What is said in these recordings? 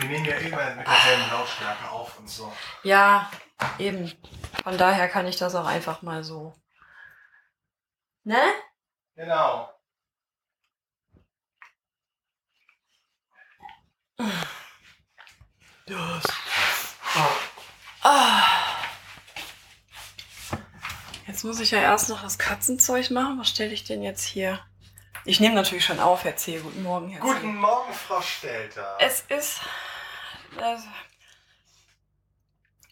Wir nehmen ja immer mit derselben Lautstärke auf und so. Ja, eben. Von daher kann ich das auch einfach mal so. Ne? Genau. Das. Ah. Jetzt muss ich ja erst noch das Katzenzeug machen. Was stelle ich denn jetzt hier? Ich nehme natürlich schon auf, Herr C. Guten Morgen, Herr C. Guten Morgen, Frau Stelter. Es ist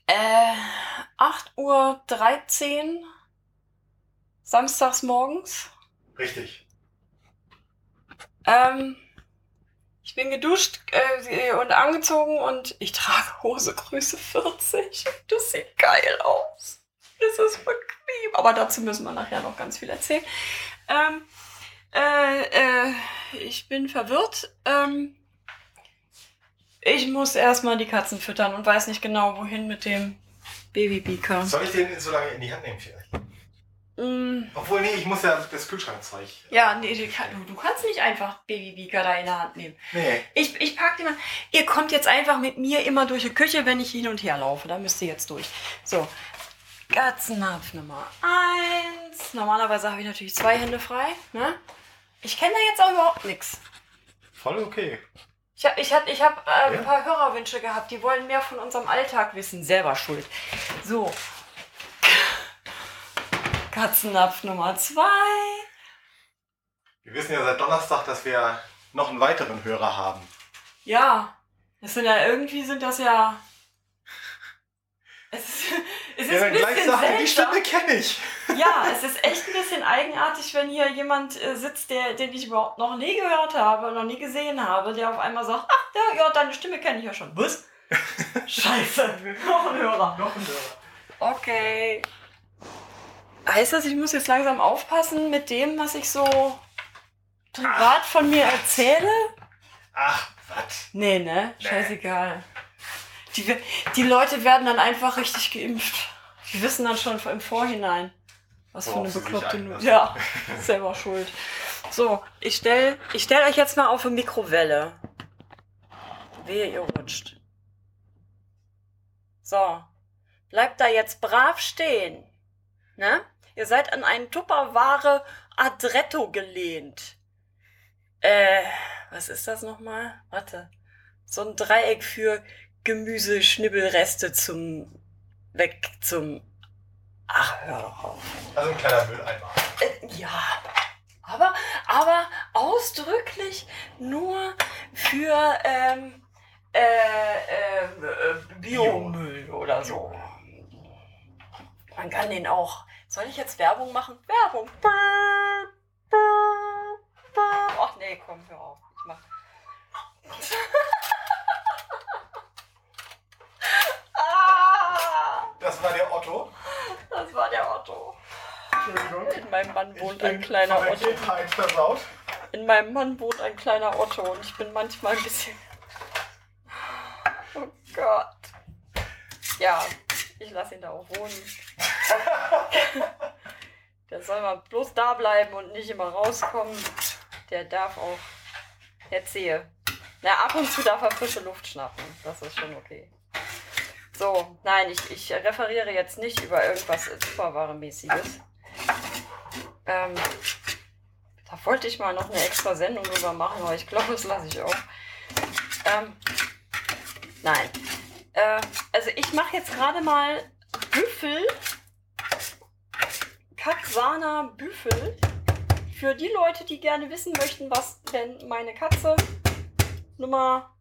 äh, 8.13 Uhr samstags morgens. Richtig. Ähm, ich bin geduscht äh, und angezogen und ich trage Hose Größe 40. Das sieht geil aus. Das ist bequem. Aber dazu müssen wir nachher noch ganz viel erzählen. Ähm, äh, äh, ich bin verwirrt. Ähm, ich muss erstmal die Katzen füttern und weiß nicht genau, wohin mit dem Babybeaker. Soll ich den so lange in die Hand nehmen vielleicht? Mm, Obwohl, nee, ich muss ja das Kühlschrankzeug. ja, nee, du, du kannst nicht einfach Babybeaker da in der Hand nehmen. Nee. Ich, ich pack die mal. Ihr kommt jetzt einfach mit mir immer durch die Küche, wenn ich hin und her laufe. Da müsst ihr jetzt durch. So. Katzennapf Nummer eins. Normalerweise habe ich natürlich zwei Hände frei. Ne? Ich kenne da jetzt auch überhaupt nichts. Voll okay. Ich habe ich hab, ich hab, äh, Ja? ein paar Hörerwünsche gehabt, die wollen mehr von unserem Alltag wissen. Selber schuld. So. Katzennapf Nummer zwei. Wir wissen ja seit Donnerstag, dass wir noch einen weiteren Hörer haben. Ja. Das sind ja irgendwie sind das ja. Es ist, es ist ein dann gleich bisschen sagt, die. Stimme kenne ich. Ja, es ist echt ein bisschen eigenartig, wenn hier jemand äh, sitzt, der, den ich überhaupt noch nie gehört habe, noch nie gesehen habe, der auf einmal sagt, ach ja, ja deine Stimme kenne ich ja schon. Was? Scheiße, noch ein Hörer. Noch ein Hörer. Okay. Heißt das, ich muss jetzt langsam aufpassen mit dem, was ich so privat von mir erzähle? Ach, was? Nee, ne? Nee. Scheißegal. Die, die Leute werden dann einfach richtig geimpft. Die wissen dann schon im Vorhinein, was für Worauf eine sie sich bekloppte einlassen. Nu- Ja, selber schuld. So, ich stell, ich stell euch jetzt mal auf eine Mikrowelle. Wehe, ihr rutscht. So, bleibt da jetzt brav stehen. Ne? Ihr seid an einen Tupperware Adretto gelehnt. Äh, was ist das nochmal? Warte. So ein Dreieck für Gemüseschnibbelreste zum weg zum Ach, hör doch auf. Also ein kleiner Mülleimer. Äh, ja. Aber, aber ausdrücklich nur für ähm, äh, äh, Biomüll oder so. Man kann den auch. Soll ich jetzt Werbung machen? Werbung. Ach nee, komm, hör auf. Ich mach. ah, Das war der Otto. das war der Otto. Entschuldigung. In meinem Mann wohnt ein kleiner Otto. In meinem Mann wohnt ein kleiner Otto und ich bin manchmal ein bisschen. Oh Gott. Ja, ich lasse ihn da auch wohnen. Der soll mal bloß da bleiben und nicht immer rauskommen. Der darf auch. Erzähle. Na, ab und zu darf er frische Luft schnappen. Das ist schon okay. So, nein, ich, ich referiere jetzt nicht über irgendwas Superware-mäßiges. Ähm, da wollte ich mal noch eine extra Sendung drüber machen, aber ich glaube, das lasse ich auch. Ähm, nein. Äh, also ich mache jetzt gerade mal Büffel. Katzana Büffel. Für die Leute, die gerne wissen möchten, was denn meine Katze Nummer,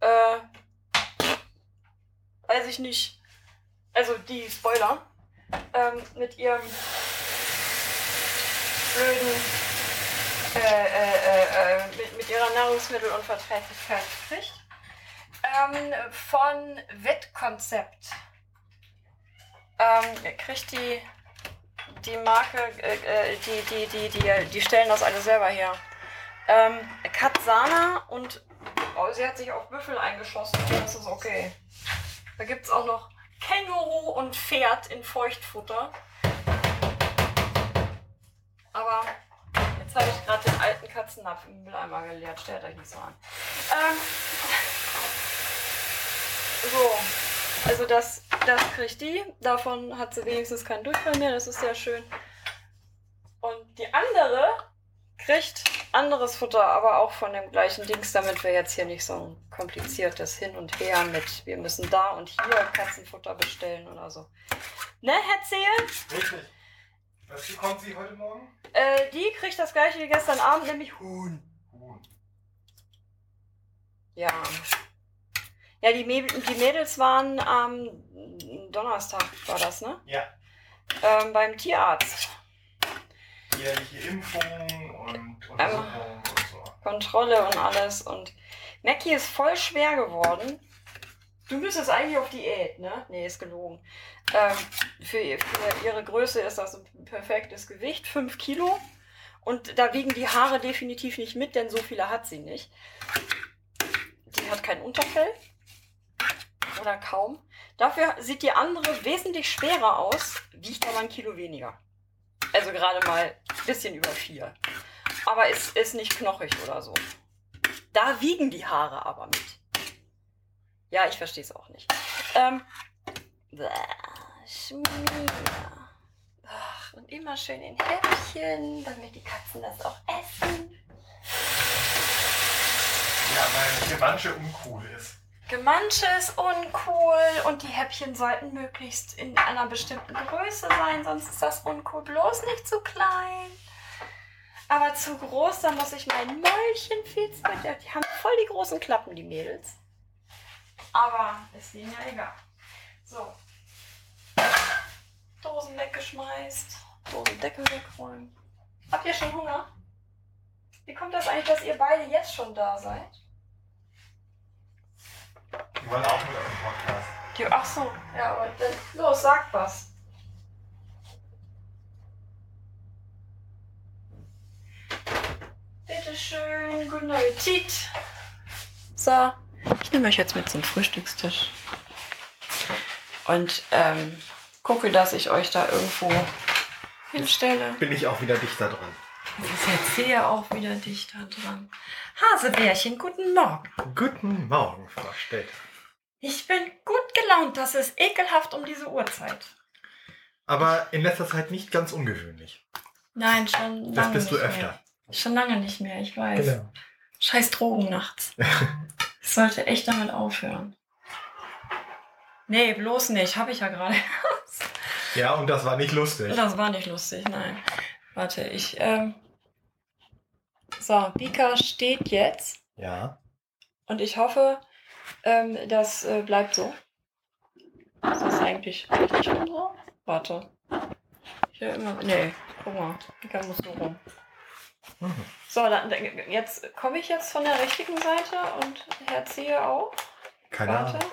äh, weiß ich nicht. Also die Spoiler. Ähm, mit ihrem blöden äh, äh, äh, äh, mit, mit ihrer Nahrungsmittelunverträglichkeit kriegt. Ähm, von Wettkonzept. Ähm, kriegt die, die Marke, äh, äh, die, die, die, die, die stellen das alle selber her. Ähm, Katzana und oh, sie hat sich auf Büffel eingeschossen das ist okay. Da gibt es auch noch Känguru und Pferd in Feuchtfutter. Aber jetzt habe ich gerade den alten Katzennapf im Mülleimer geleert. Stellt euch nicht so an. Ähm, So, also das, das kriegt die. Davon hat sie wenigstens keinen Durchfall mehr. Das ist sehr schön. Und die andere kriegt anderes Futter, aber auch von dem gleichen Dings, damit wir jetzt hier nicht so ein kompliziertes Hin und Her mit, wir müssen da und hier Katzenfutter bestellen oder so. Ne, Herr Zehe? Richtig. Was bekommt sie heute Morgen? Äh, die kriegt das gleiche wie gestern Abend, nämlich Huhn. Huhn. Ja. Ja, die, Mäd die Mädels waren am Donnerstag, war das, ne? Ja. Ähm, beim Tierarzt. Jährliche Impfung und Ähm. Untersuchung und so. Kontrolle und alles. Und Mackie ist voll schwer geworden. Du müsstest eigentlich auf Diät, ne? Nee, ist gelogen. Ähm, für, für ihre Größe ist das ein perfektes Gewicht, 5 Kilo. Und da wiegen die Haare definitiv nicht mit, denn so viele hat sie nicht. Die hat kein Unterfell. Oder kaum. Dafür sieht die andere wesentlich schwerer aus, wiegt aber ein Kilo weniger. Also gerade mal ein bisschen über vier. Aber ist, ist nicht knochig oder so. Da wiegen die Haare aber mit. Ja, ich verstehe es auch nicht. Ähm, bäh, Schmier. Ach, und immer schön in Häppchen, damit die Katzen das auch essen. Ja, weil Gewansche uncool ist. Gemansche ist uncool und die Häppchen sollten möglichst in einer bestimmten Größe sein, sonst ist das uncool. Bloß nicht zu klein. Aber zu groß, da muss ich mein Mäulchen viel zu. Die haben voll die großen Klappen, die Mädels. Aber ist denen ja egal. So. Dosen weggeschmeißt. Dosendeckel wegräumen. Habt ihr schon Hunger? Wie kommt das eigentlich, dass ihr beide jetzt schon da seid? Die wollen auch mit den Podcast. Die, ach so, ja, aber dann, los, sag was. Bitteschön, guten Appetit. So, ich nehme euch jetzt mit zum Frühstückstisch. Und ähm, gucke, dass ich euch da irgendwo hinstelle. Bin ich auch wieder dichter dran. Das ist jetzt hier auch wieder dichter dran. Hasebärchen, guten Morgen. Guten Morgen, Frau Stelter. Ich bin gut gelaunt, das ist ekelhaft um diese Uhrzeit. Aber in letzter Zeit nicht ganz ungewöhnlich. Nein, schon lange Das bist du nicht öfter. Mehr. Schon lange nicht mehr, ich weiß. Genau. Scheiß Drogen nachts. Ich sollte echt damit aufhören. Nee, bloß nicht. Habe ich ja gerade. Ja, und das war nicht lustig. Das war nicht lustig, nein. Warte, ich. Ähm so, Bika steht jetzt. Ja. Und ich hoffe, ähm, das äh, bleibt so. Ist das eigentlich richtig rum so? Warte. Hier immer. Nee, guck mal. Bika muss so rum. Mhm. So, dann, jetzt komme ich jetzt von der richtigen Seite und herziehe auch. Keine Warte. Ahnung.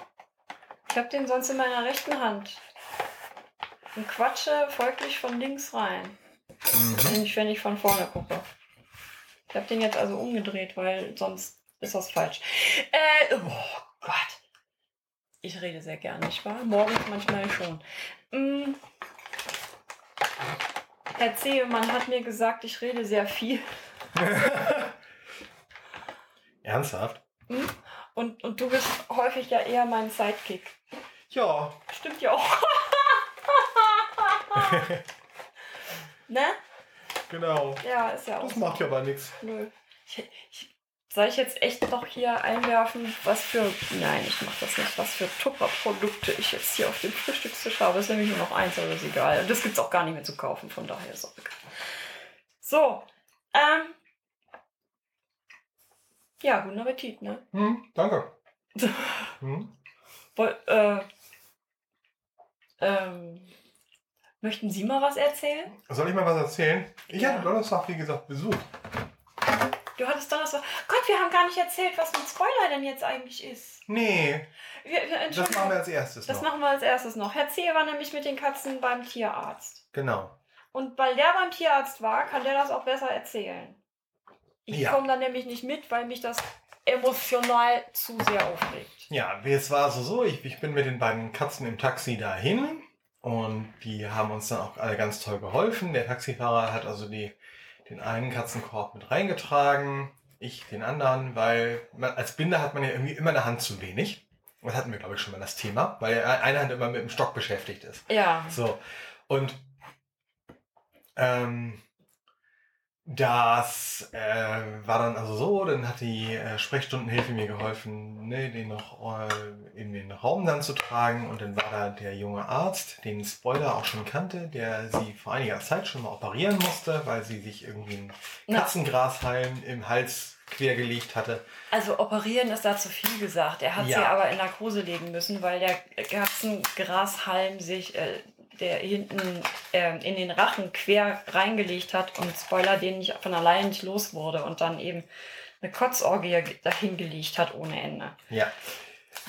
Ich habe den sonst in meiner rechten Hand. Und quatsche folglich von links rein. Mhm. Nämlich, wenn ich von vorne gucke. Ich habe den jetzt also umgedreht, weil sonst ist das falsch. Äh, oh Gott. Ich rede sehr gern, nicht wahr? Morgens manchmal schon. Mm. Herr Zehemann hat mir gesagt, ich rede sehr viel. Ernsthaft? Und, und du bist häufig ja eher mein Sidekick. Ja. Stimmt ja auch. ne? Genau. Ja, ist ja auch. Das so. macht ja aber nichts. Nö. Ich, ich, soll ich jetzt echt noch hier einwerfen, was für. Nein, ich mach das nicht. Was für Tupperprodukte ich jetzt hier auf dem Frühstückstisch habe. Ist nämlich nur noch eins, aber ist egal. Und das gibt's auch gar nicht mehr zu kaufen, von daher ist auch egal. So. Ähm. Ja, guten Appetit, ne? Hm, danke. Hm? Woll, äh, ähm, möchten Sie mal was erzählen? Soll ich mal was erzählen? Ich Ja. hatte Donnerstag, wie gesagt, Besuch. Du hattest Donnerstag. Gott, wir haben gar nicht erzählt, was mit Spoiler denn jetzt eigentlich ist. Nee, Wir, wir, das machen wir als erstes Das noch. machen wir als erstes noch. Herr Zehe war nämlich mit den Katzen beim Tierarzt. Genau. Und weil der beim Tierarzt war, kann der das auch besser erzählen. Ich Ja. komme da nämlich nicht mit, weil mich das emotional zu sehr aufregt. Ja, es war also so, ich, ich bin mit den beiden Katzen im Taxi dahin und die haben uns dann auch alle ganz toll geholfen. Der Taxifahrer hat also die, den einen Katzenkorb mit reingetragen, ich den anderen, weil man, als Binder hat man ja irgendwie immer eine Hand zu wenig. Das hatten wir, glaube ich, schon mal das Thema, weil eine Hand immer mit dem Stock beschäftigt ist. Ja. So. Und ähm, das äh, war dann also so, dann hat die äh, Sprechstundenhilfe mir geholfen, ne, den noch äh, in den Raum dann zu tragen. Und dann war da der junge Arzt, den Spoiler auch schon kannte, der sie vor einiger Zeit schon mal operieren musste, weil sie sich irgendwie ein Na. Katzengrashalm im Hals quergelegt hatte. Also operieren ist da zu viel gesagt. Er hat Ja. sie aber in Narkose legen müssen, weil der Katzengrashalm sich äh, der hinten ähm, in den Rachen quer reingelegt hat und Spoiler den nicht von alleine nicht los wurde und dann eben eine Kotzorgie dahin gelegt hat ohne Ende. Ja.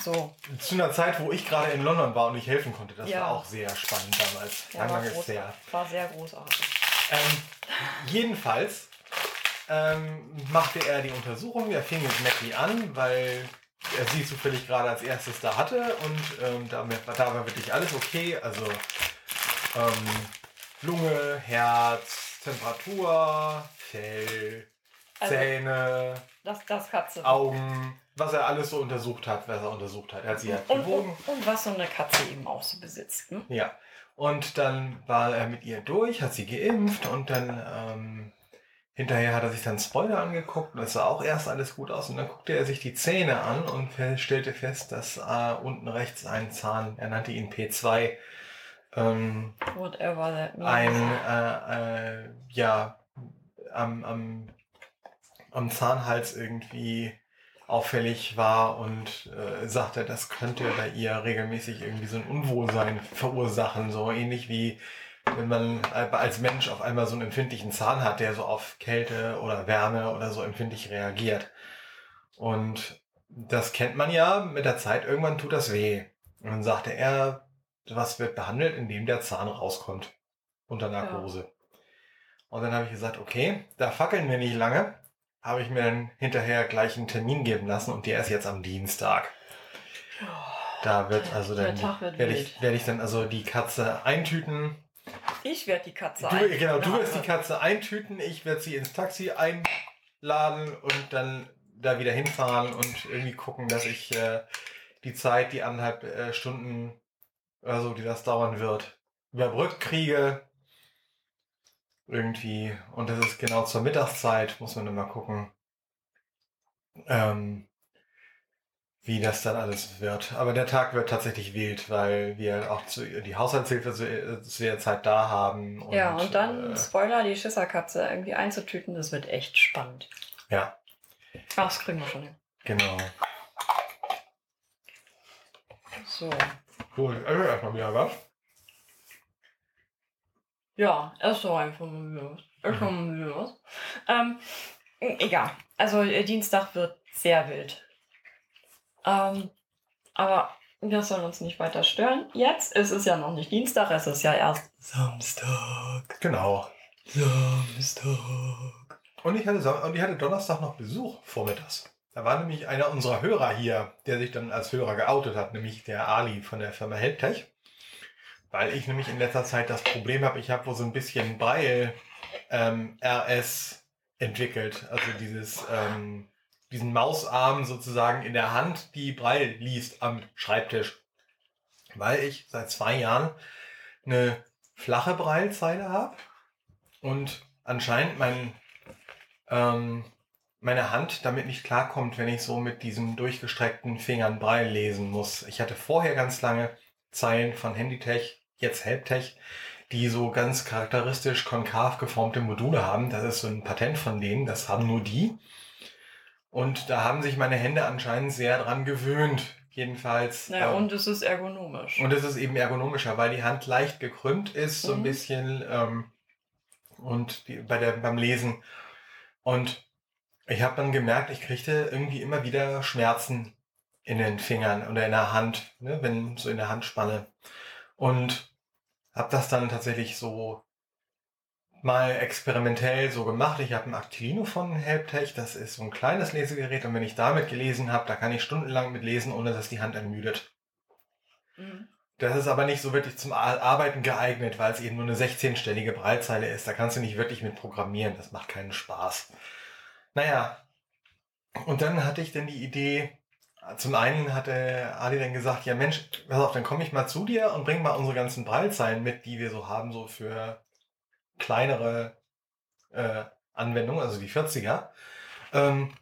So, Zu einer Zeit, wo ich gerade in London war und ich helfen konnte. Das Ja. war auch sehr spannend damals. ja, Lang, war, groß, her. war sehr großartig. Ähm, jedenfalls ähm, machte er die Untersuchung. Er fing mit Mackie an, weil er sie zufällig gerade als erstes da hatte und ähm, da, da war wirklich alles okay. Also ähm, Lunge, Herz, Temperatur, Fell, Also- Zähne, Das, das Katze. Augen, was er alles so untersucht hat, was er untersucht hat. Er hat sie halt und, gewogen. und, und was so eine Katze eben auch so besitzt. Ne? Ja. Und dann war er mit ihr durch, hat sie geimpft und dann ähm, hinterher hat er sich dann Spoiler angeguckt und das sah auch erst alles gut aus und dann guckte er sich die Zähne an und stellte fest, dass äh, unten rechts ein Zahn, er nannte ihn P2, ähm, Whatever that means. ein, äh, äh, ja, am, am, am Zahnhals irgendwie auffällig war und äh, sagte, das könnte bei ihr regelmäßig irgendwie so ein Unwohlsein verursachen, so ähnlich wie wenn man als Mensch auf einmal so einen empfindlichen Zahn hat, der so auf Kälte oder Wärme oder so empfindlich reagiert. Und das kennt man ja mit der Zeit, irgendwann tut das weh. Und dann sagte er, was wird behandelt, indem der Zahn rauskommt unter Narkose. Und dann habe ich gesagt, okay, da fackeln wir nicht lange. Habe ich mir dann hinterher gleich einen Termin geben lassen und der ist jetzt am Dienstag. Da wird also Der dann werde ich, werde ich dann also die Katze eintüten. Ich werde die Katze Du, ein- genau, du wirst die Katze eintüten, ich werde sie ins Taxi einladen und dann da wieder hinfahren und irgendwie gucken, dass ich äh, die Zeit, die anderthalb äh, Stunden oder so, die das dauern wird, überbrückt kriege. Irgendwie. Und das ist genau zur Mittagszeit, muss man mal gucken, ähm, wie das dann alles wird. Aber der Tag wird tatsächlich wild, weil wir auch zu, die Haushaltshilfe zu, zu der Zeit da haben. Und, ja, und dann, Äh, Spoiler, die Schisserkatze irgendwie einzutüten, das wird echt spannend. ja, Ach, das kriegen wir schon hin. genau. So. Cool. Also erstmal wieder was. Ja, erst so einfach mal wieder was. Erst mal wieder was. Ähm, egal. Also äh, Dienstag wird sehr wild. Ähm, aber das soll uns nicht weiter stören. Jetzt ist es ja noch nicht Dienstag, es ist ja erst Samstag. Genau. Samstag. Und ich hatte, Sam- und ich hatte Donnerstag noch Besuch vormittags. Da war nämlich einer unserer Hörer hier, der sich dann als Hörer geoutet hat, nämlich der Ali von der Firma Helptech. Weil ich nämlich in letzter Zeit das Problem habe, ich habe wohl so ein bisschen Braille ähm, RS entwickelt. Also dieses, ähm, diesen Mausarm sozusagen in der Hand, die Braille liest am Schreibtisch. Weil ich seit zwei Jahren eine flache Braillezeile habe und anscheinend mein ähm, meine Hand damit nicht klarkommt, wenn ich so mit diesen durchgestreckten Fingern Braille lesen muss. Ich hatte vorher ganz lange Zeilen von Handytech, jetzt Helptech, die so ganz charakteristisch konkav geformte Module haben. Das ist so ein Patent von denen, das haben nur die. Und da haben sich meine Hände anscheinend sehr dran gewöhnt. Jedenfalls. Naja, ähm, und es ist ergonomisch. und es ist eben ergonomischer, weil die Hand leicht gekrümmt ist, so ein Mhm. bisschen ähm, und die, bei der, beim Lesen. Und ich habe dann gemerkt, ich kriegte irgendwie immer wieder Schmerzen in den Fingern oder in der Hand, ne, wenn so in der Handspanne. Und habe das dann tatsächlich so mal experimentell so gemacht. Ich habe ein Actilino von Helptech, das ist so ein kleines Lesegerät und wenn ich damit gelesen habe, da kann ich stundenlang mit lesen, ohne dass die Hand ermüdet. Mhm. Das ist aber nicht so wirklich zum Ar- Arbeiten geeignet, weil es eben nur eine 16-stellige Breitzeile ist. Da kannst du nicht wirklich mit programmieren. Das macht keinen Spaß. Naja, und dann hatte ich dann die Idee, zum einen hatte Ali dann gesagt, ja Mensch, pass auf, dann komme ich mal zu dir und bring mal unsere ganzen Braillezeilen mit, die wir so haben, so für kleinere äh, Anwendungen, also die 40er. Ähm,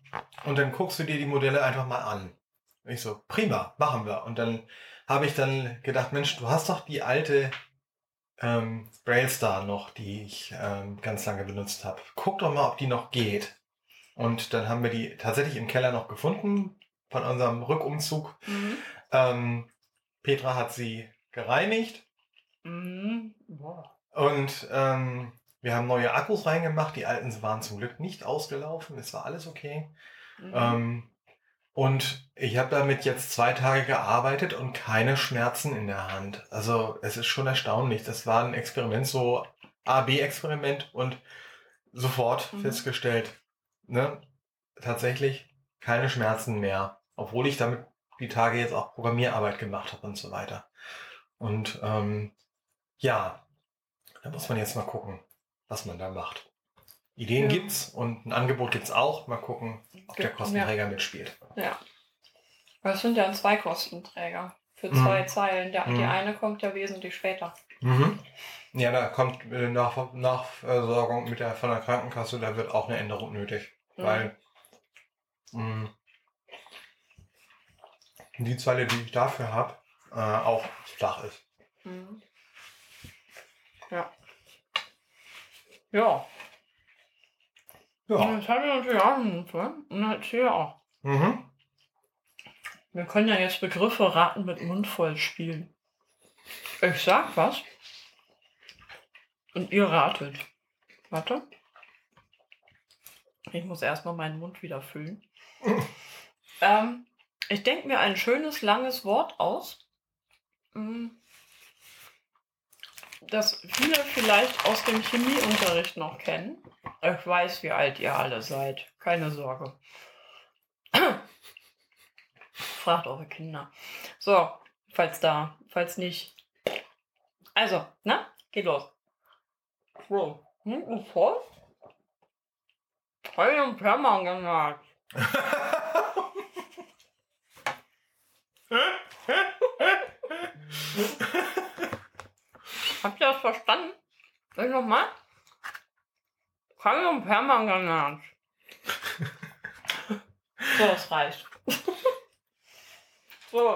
und dann guckst du dir die Modelle einfach mal an. Und ich so, prima, machen wir. Und dann habe ich dann gedacht, Mensch, du hast doch die alte ähm, Braillestar noch, die ich ähm, ganz lange benutzt habe. Guck doch mal, ob die noch geht. Und dann haben wir die tatsächlich im Keller noch gefunden von unserem Rückumzug. Mhm. Ähm, Petra hat sie gereinigt Mhm. Und ähm, wir haben neue Akkus reingemacht. Die alten waren zum Glück nicht ausgelaufen. Es war alles okay. Mhm. Ähm, und ich habe damit jetzt zwei Tage gearbeitet und keine Schmerzen in der Hand. Also es ist schon erstaunlich. Das war ein Experiment, so A-B-Experiment und sofort Mhm. festgestellt, ne, tatsächlich keine Schmerzen mehr. Obwohl ich damit die Tage jetzt auch Programmierarbeit gemacht habe und so weiter. Und ähm, ja, da muss man jetzt mal gucken, was man da macht. Ideen Ja. gibt's und ein Angebot gibt's auch. Mal gucken, ob der Kostenträger mitspielt. Ja. Das sind ja zwei Kostenträger für Mhm. zwei Zeilen. Der, Die Mhm. eine kommt ja wesentlich später. Mhm. Ja, da kommt äh, nach Nachversorgung mit der von der Krankenkasse, da wird auch eine Änderung nötig, Mhm. weil mh, die Zeile, die ich dafür habe, äh, auch flach ist. Mhm. Ja. Ja. Ja. Und Jetzt haben wir natürlich auch einen Notfall. Und dann erzähl auch. Mhm. Wir können ja jetzt Begriffe raten mit Mund voll spielen. Ich sag was. Und ihr ratet. Warte. Ich muss erstmal meinen Mund wieder füllen. ähm, ich denke mir ein schönes, langes Wort aus. mm, Das viele vielleicht aus dem Chemieunterricht noch kennen. Ich weiß, wie alt ihr alle seid. Keine Sorge. Fragt eure Kinder. So, falls da, falls nicht. Also, na, geht los. So, hinten voll. Voll im Permanganat. Habt ihr das verstanden? Sag ich nochmal. Kalium Permanganat. So, das reicht. so,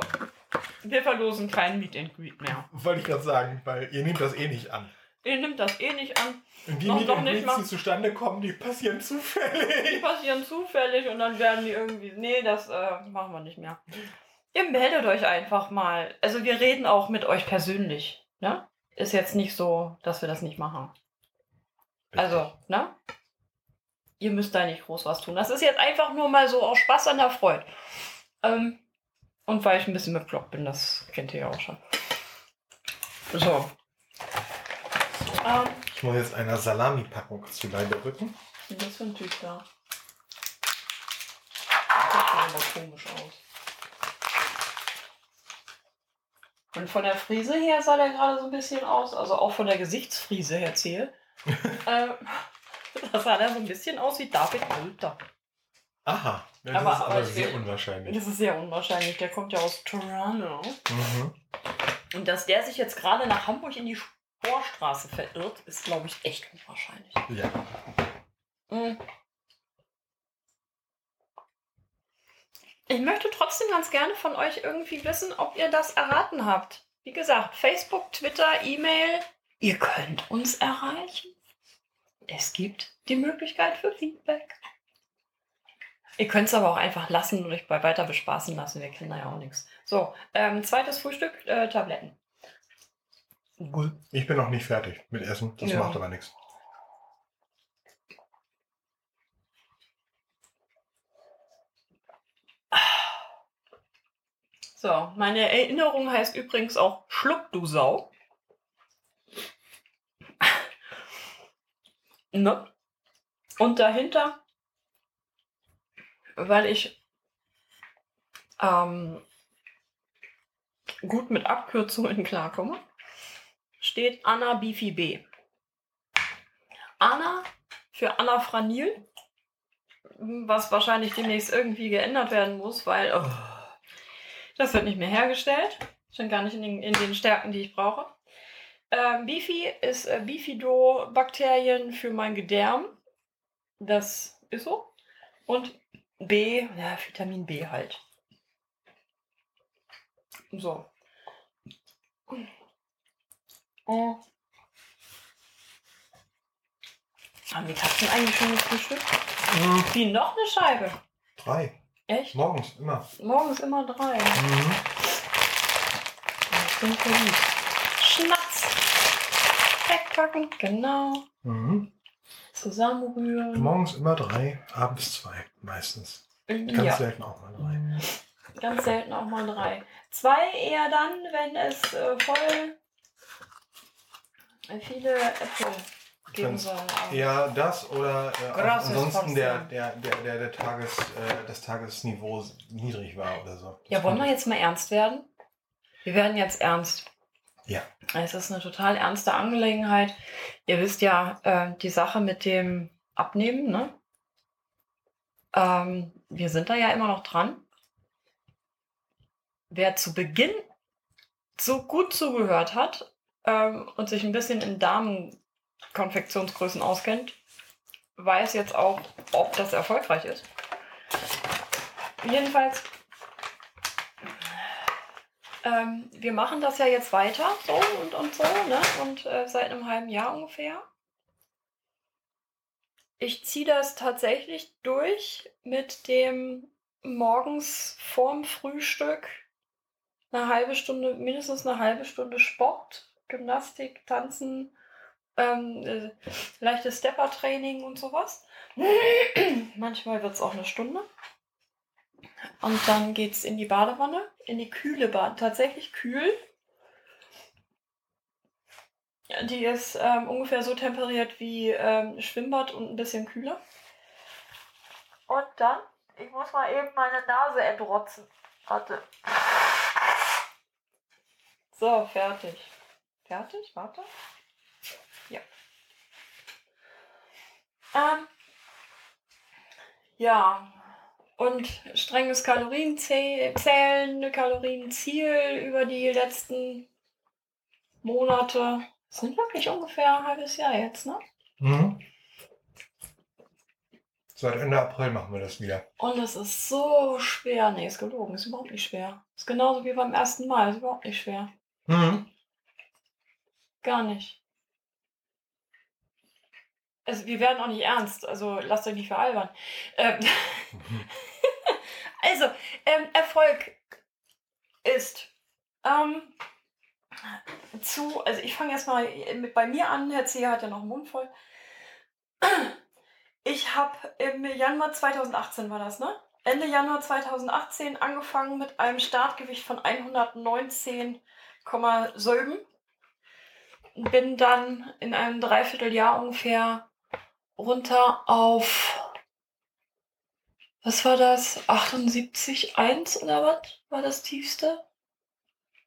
wir verlosen kein Meet and Greet mehr. Wollte ich gerade sagen, weil ihr nehmt das eh nicht an. Ihr nimmt das eh nicht an. Und die Noch- noch nicht mal. die zustande kommen, die passieren Die zufällig. passieren zufällig und dann werden die irgendwie. Nee, das äh, machen wir nicht mehr. Ihr meldet euch einfach mal. Also wir reden auch mit euch persönlich. Ne? Ist jetzt nicht so, dass wir das nicht machen. Also, ne? Ihr müsst da nicht groß was tun. Das ist jetzt einfach nur mal so aus Spaß an der Freude. Ähm, und weil ich ein bisschen bekloppt bin, das kennt ihr ja auch schon. So. Ähm, Ich muss jetzt einer Salami-Packung zu Leibe rücken. was ist für ein Typ da? Das sieht aber komisch aus. Und von der Frise her sah der gerade so ein bisschen aus, also auch von der Gesichtsfrise her zähle. ähm, das sah der so ein bisschen aus wie David Wolter. Aha, ja, das Aber- ist aber, aber sehr will- unwahrscheinlich. Das ist sehr unwahrscheinlich, der kommt ja aus Toronto. Mhm. Und dass der sich jetzt gerade nach Hamburg in die Sporstraße verirrt, ist, glaube ich, echt unwahrscheinlich. Ja. Mhm. Ich möchte trotzdem ganz gerne von euch irgendwie wissen, ob ihr das erraten habt. Wie gesagt, Facebook, Twitter, E-Mail. Ihr könnt uns erreichen. Es gibt die Möglichkeit für Feedback. Ihr könnt es aber auch einfach lassen und euch bei weiter bespaßen lassen. Wir kennen da ja auch nichts. So, ähm, zweites Frühstück, äh, Tabletten. Ich bin noch nicht fertig mit Essen. Das Ja. macht aber nichts. So, meine Erinnerung heißt übrigens auch Schluck, du Sau. ne? Und dahinter, weil ich ähm, gut mit Abkürzungen klarkomme, steht Anna Bifi B. Anna für Anna Franil, was wahrscheinlich demnächst irgendwie geändert werden muss, weil oh, Das wird nicht mehr hergestellt. Schon gar nicht in den, in den Stärken, die ich brauche. Ähm, Bifi ist äh, Bifidobakterien für mein Gedärm. Das ist so. Und B, ja, Vitamin B halt. So. Oh. Haben die Katzen eigentlich schon gefrühstückt? Mhm. Wie noch eine Scheibe? Drei. Echt? Morgens immer. Morgens immer drei. Mhm. Ich bin verliebt. Schnatz. Wegpacken, genau. Mhm. Zusammenrühren. Morgens immer drei, abends zwei, meistens. Ganz ja, selten auch mal drei. ganz selten auch mal drei. Zwei eher dann, wenn es äh, voll viele Äpfel geben Wenn's soll. Aber- Ja, das oder äh, ansonsten der, der, der, der, der Tages, äh, das Tagesniveau niedrig war oder so. Das Ja, wollen wir jetzt mal ernst werden? Wir werden jetzt ernst. Ja. Es ist eine total ernste Angelegenheit. Ihr wisst ja, äh, die Sache mit dem Abnehmen, ne? Ähm, wir sind da ja immer noch dran. Wer zu Beginn so gut zugehört hat ähm, und sich ein bisschen in Damenkonfektionsgrößen auskennt, weiß jetzt auch, ob das erfolgreich ist. Jedenfalls ähm, wir machen das ja jetzt weiter so und, und so, ne? Und äh, seit einem halben Jahr ungefähr. Ich ziehe das tatsächlich durch mit dem morgens vorm Frühstück eine halbe Stunde, mindestens eine halbe Stunde Sport, Gymnastik, Tanzen, ähm, äh, leichtes Stepper-Training und sowas. Manchmal wird es auch eine Stunde. Und dann geht's in die Badewanne, in die kühle Bad, tatsächlich kühl. Die ist ähm, ungefähr so temperiert wie ähm, Schwimmbad und ein bisschen kühler. Und dann, ich muss mal eben meine Nase entrotzen. Warte. So, fertig. Fertig? Warte. Ja. Ähm, ja, und strenges Kalorienzählen, Kalorienziel über die letzten Monate. Das sind wirklich ungefähr ein halbes Jahr jetzt, ne? Mhm. Seit Ende April machen wir das wieder. Und es ist so schwer. Nee, ist gelogen. Ist überhaupt nicht schwer. Ist genauso wie beim ersten Mal. Ist überhaupt nicht schwer. Mhm. Gar nicht. Also, wir werden auch nicht ernst. Also, lasst euch nicht veralbern. Ähm, also, ähm, Erfolg ist ähm, zu, also ich fange erstmal mit bei mir an. Herr Zehe hat ja noch einen Mund voll. Ich habe im Januar 2018 war das, ne? Ende Januar 2018 angefangen mit einem Startgewicht von 119,7. Bin dann in einem Dreivierteljahr ungefähr runter auf, was war das? 78,1 oder was war das tiefste?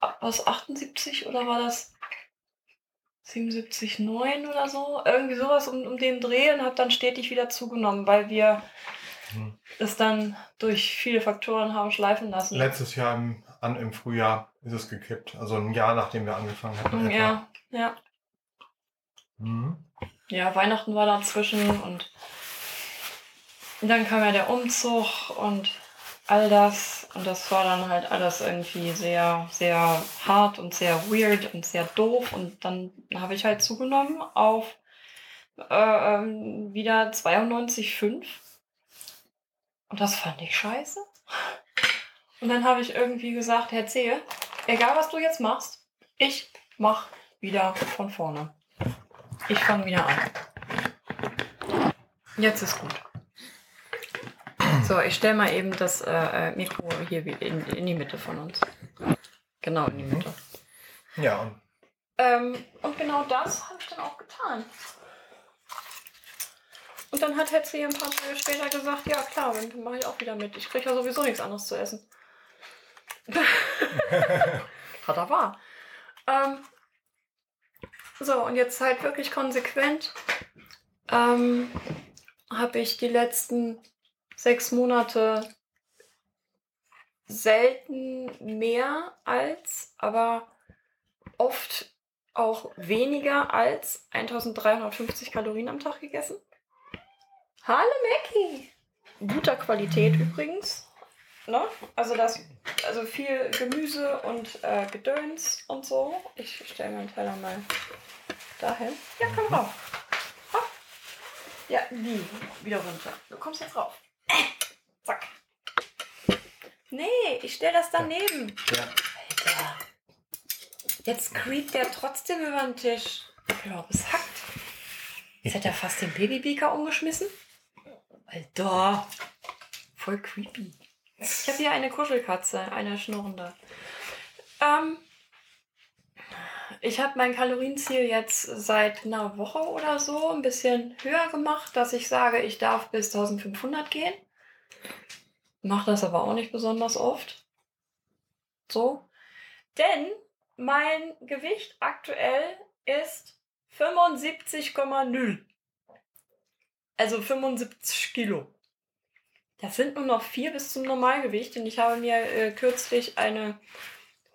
Ah, Was 78 oder war das 77,9 oder so? Irgendwie sowas um, um den Dreh und habe dann stetig wieder zugenommen, weil wir Mhm. es dann durch viele Faktoren haben schleifen lassen. Letztes Jahr im, an, im Frühjahr ist es gekippt. Also ein Jahr nachdem wir angefangen hatten. etwa. Ja, ja. Mhm. Ja, Weihnachten war dazwischen und dann kam ja der Umzug und all das. Und das war dann halt alles irgendwie sehr, sehr hart und sehr weird und sehr doof. Und dann habe ich halt zugenommen auf äh, ähm, wieder 92,5. Und das fand ich scheiße. Und dann habe ich irgendwie gesagt, Herr Zehe, egal was du jetzt machst, ich mach wieder von vorne. Ich fange wieder an. Jetzt ist gut. So, ich stelle mal eben das äh, äh, Mikro hier in, in die Mitte von uns. Genau in die Mitte. Ja, und Ähm, und genau das habe ich dann auch getan. Und dann hat C. ein paar Tage später gesagt, ja klar, dann mache ich auch wieder mit. Ich kriege ja sowieso nichts anderes zu essen. hat er wahr. Ähm, so, und jetzt halt wirklich konsequent ähm, habe ich die letzten sechs Monate selten mehr als, aber oft auch weniger als 1350 Kalorien am Tag gegessen. Hallo Mackie! Guter Qualität übrigens. Ne? Also das, also viel Gemüse und äh, Gedöns und so. Ich stelle meinen Teller mal dahin. Ja, komm rauf. Hopp. Ja, die wieder runter. Du kommst jetzt rauf. Äh, zack. Nee, ich stelle das daneben. Ja. Alter. Jetzt creept der trotzdem über den Tisch. Ich glaube, es hackt. Jetzt hat er fast den Babybeaker umgeschmissen. Alter. Voll creepy. Ich habe hier eine Kuschelkatze, eine schnurrende. Ähm, ich habe mein Kalorienziel jetzt seit einer Woche oder so ein bisschen höher gemacht, dass ich sage, ich darf bis 1500 gehen. Mache das aber auch nicht besonders oft. So. Denn mein Gewicht aktuell ist 75,0. Also 75 Kilo. Das sind nur noch vier bis zum Normalgewicht und ich habe mir äh, kürzlich eine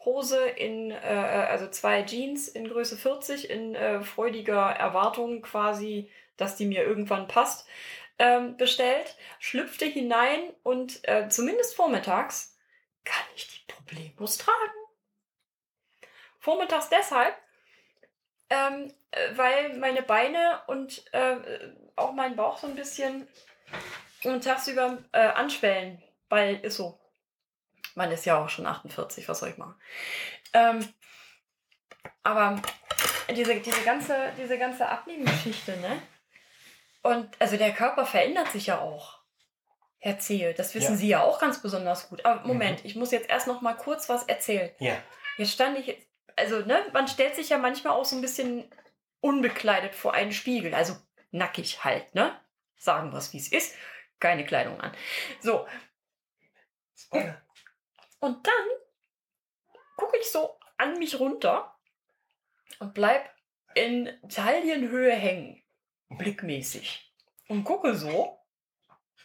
Hose in, äh, also zwei Jeans in Größe 40 in äh, freudiger Erwartung quasi, dass die mir irgendwann passt, ähm, bestellt, schlüpfte hinein und äh, zumindest vormittags kann ich die problemlos tragen. Vormittags deshalb, ähm, äh, weil meine Beine und äh, auch mein Bauch so ein bisschen und tagsüber äh, anschwellen, weil ist so. Man ist ja auch schon 48, was soll ich machen? Ähm, aber diese, diese ganze, diese ganze Abnehmgeschichte, ne? Und also der Körper verändert sich ja auch. Herr Zehe, das wissen Ja. Sie ja auch ganz besonders gut. Aber Moment, Mhm. ich muss jetzt erst noch mal kurz was erzählen. Ja. Jetzt stand ich, also ne, man stellt sich ja manchmal auch so ein bisschen unbekleidet vor einen Spiegel, also nackig halt, ne? Sagen wir es, wie es ist, keine Kleidung an. So, und dann gucke ich so an mich runter und bleib in Taillenhöhe hängen, blickmäßig. Und gucke so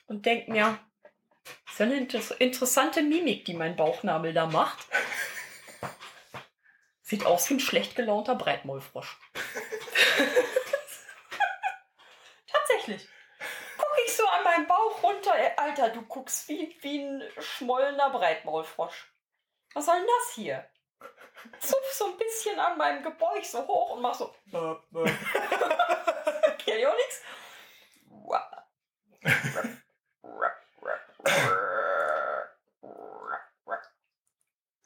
und denk mir, ist ja eine inter interessante Mimik, die mein Bauchnabel da macht. Sieht aus wie ein schlecht gelaunter Breitmaulfrosch. Tatsächlich. Guck ich so an meinen Bauch runter. Ey, Alter, du guckst wie, wie ein schmollener Breitmaulfrosch. Was soll denn das hier? Zupf so ein bisschen an meinem Gebäuch so hoch und mach so. Kenn ich auch nix.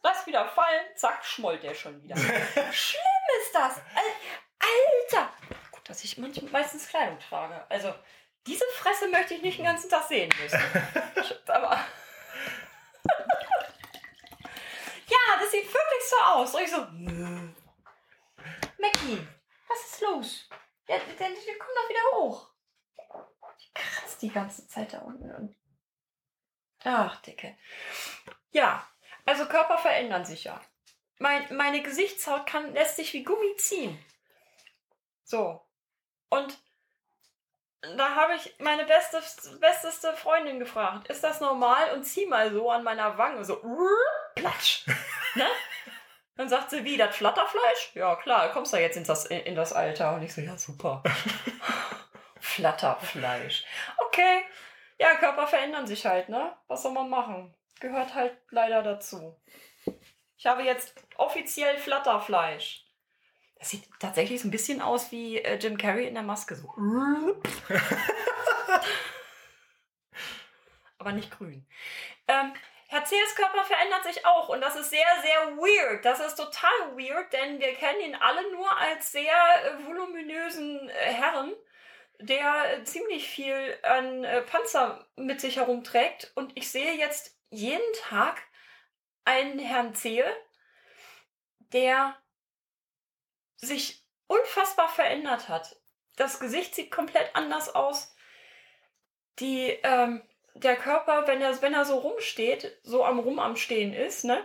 Lass wieder fallen, zack, schmollt der schon wieder. Schlimm ist das. Al- Alter. Gut, dass ich manchmal meistens Kleidung trage. Also, diese Fresse möchte ich nicht den ganzen Tag sehen müssen. Ich- Aber. ja, das sieht wirklich so aus. Und ich so. "Nö." Mackie, was ist los? Ja, der, der, der kommt doch wieder hoch. Die kratzt die ganze Zeit da unten. Ach, Dicke. Ja, also Körper verändern sich ja. Mein, meine Gesichtshaut kann, lässt sich wie Gummi ziehen. So. Und da habe ich meine beste, besteste Freundin gefragt, ist das normal? Und zieh mal so an meiner Wange, so platsch. ne? Dann sagt sie, wie, das Flatterfleisch? Ja, klar, kommst du jetzt in das, in das Alter. Und ich so, ja, super. Flatterfleisch. Okay. Ja, Körper verändern sich halt, ne? Was soll man machen? Gehört halt leider dazu. Ich habe jetzt offiziell Flatterfleisch. Das sieht tatsächlich so ein bisschen aus wie äh, Jim Carrey in der Maske. So. Aber nicht grün. Ähm, Herr Zehrs Körper verändert sich auch und das ist sehr, sehr weird. Das ist total weird, denn wir kennen ihn alle nur als sehr äh, voluminösen äh, Herren, der äh, ziemlich viel an äh, Panzer mit sich herumträgt. Und ich sehe jetzt jeden Tag einen Herrn Zehe, der sich unfassbar verändert hat. Das Gesicht sieht komplett anders aus. Die, ähm, der Körper, wenn er, wenn er so rumsteht, so am Rum am Stehen ist, ne?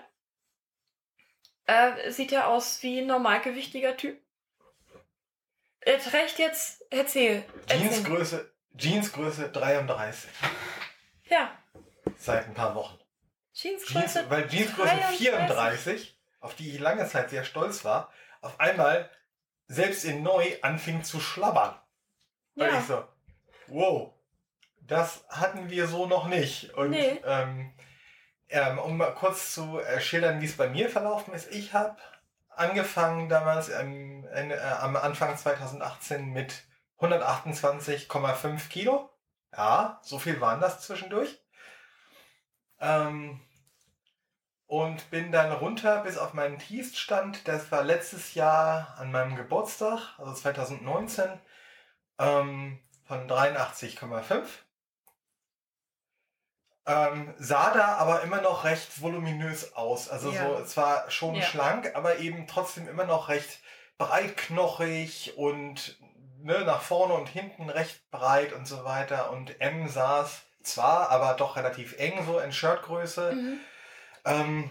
Äh, sieht er aus wie ein normalgewichtiger Typ. Er trägt jetzt, erzähl. erzähl. Jeansgröße, Jeansgröße 33. Ja, Seit ein paar Wochen. Jeansgröße. Jeans, weil Jeansgröße 33. 34, auf die ich lange Zeit sehr stolz war, auf einmal selbst in neu anfing zu schlabbern. Weil Ja. ich so, wow, das hatten wir so noch nicht. Und Nee. ähm, ähm, um mal kurz zu äh, schildern, wie es bei mir verlaufen ist. Ich habe angefangen damals ähm, Ende, äh, am Anfang 2018 mit 128,5 Kilo. Ja, so viel waren das zwischendurch. Ähm, und bin dann runter bis auf meinen Tiefstand. Das war letztes Jahr an meinem Geburtstag, also 2019, ähm, von 83,5. Ähm, sah da aber immer noch recht voluminös aus. Also Ja. so zwar schon Ja. schlank, aber eben trotzdem immer noch recht breitknochig und ne, nach vorne und hinten recht breit und so weiter. Und M saß zwar, aber doch relativ eng so in Shirtgröße Mhm. Ähm,